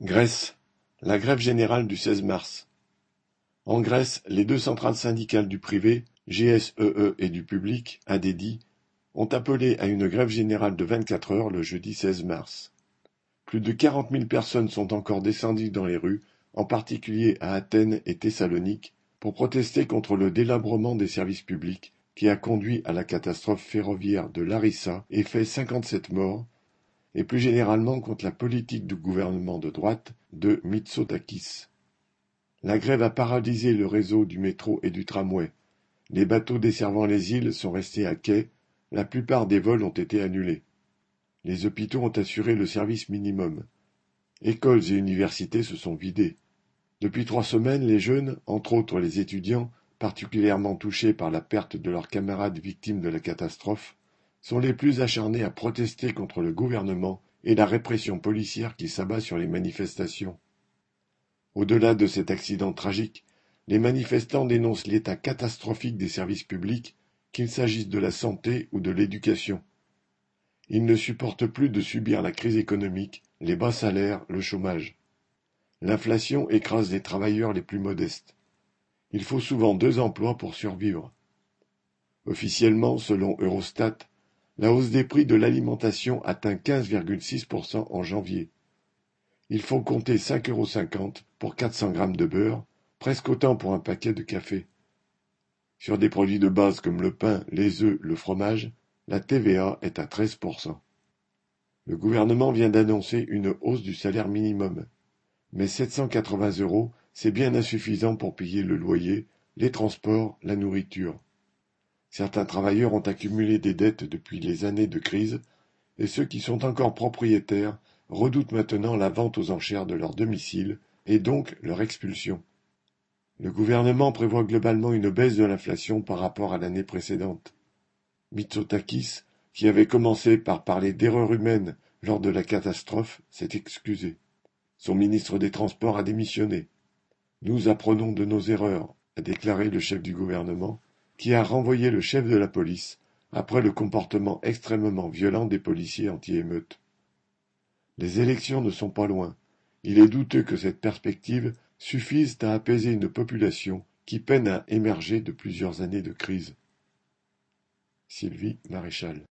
Grèce, la grève générale du seize mars. En Grèce, les deux centrales syndicales du privé, GSEE e et du public, ADEDI, ont appelé à une grève générale de vingt-quatre heures le jeudi seize mars. Plus de quarante mille personnes sont encore descendues dans les rues, en particulier à Athènes et Thessalonique, pour protester contre le délabrement des services publics qui a conduit à la catastrophe ferroviaire de Larissa et fait cinquante-sept morts, et plus généralement contre la politique du gouvernement de droite de Mitsotakis. La grève a paralysé le réseau du métro et du tramway. Les bateaux desservant les îles sont restés à quai, la plupart des vols ont été annulés. Les hôpitaux ont assuré le service minimum. Écoles et universités se sont vidées. Depuis trois semaines, les jeunes, entre autres les étudiants, particulièrement touchés par la perte de leurs camarades victimes de la catastrophe, sont les plus acharnés à protester contre le gouvernement et la répression policière qui s'abat sur les manifestations. Au-delà de cet accident tragique, les manifestants dénoncent l'état catastrophique des services publics, qu'il s'agisse de la santé ou de l'éducation. Ils ne supportent plus de subir la crise économique, les bas salaires, le chômage. L'inflation écrase les travailleurs les plus modestes. Il faut souvent deux emplois pour survivre. Officiellement, selon Eurostat, la hausse des prix de l'alimentation atteint 15,6% en janvier. Il faut compter 5,50 euros pour 400 grammes de beurre, presque autant pour un paquet de café. Sur des produits de base comme le pain, les œufs, le fromage, la TVA est à 13%. Le gouvernement vient d'annoncer une hausse du salaire minimum. Mais 780 euros, c'est bien insuffisant pour payer le loyer, les transports, la nourriture. Certains travailleurs ont accumulé des dettes depuis les années de crise, et ceux qui sont encore propriétaires redoutent maintenant la vente aux enchères de leur domicile, et donc leur expulsion. Le gouvernement prévoit globalement une baisse de l'inflation par rapport à l'année précédente. Mitsotakis, qui avait commencé par parler d'erreur humaine lors de la catastrophe, s'est excusé. Son ministre des Transports a démissionné. Nous apprenons de nos erreurs, a déclaré le chef du gouvernement, qui a renvoyé le chef de la police après le comportement extrêmement violent des policiers anti-émeutes. Les élections ne sont pas loin. Il est douteux que cette perspective suffise à apaiser une population qui peine à émerger de plusieurs années de crise. Sylvie Maréchal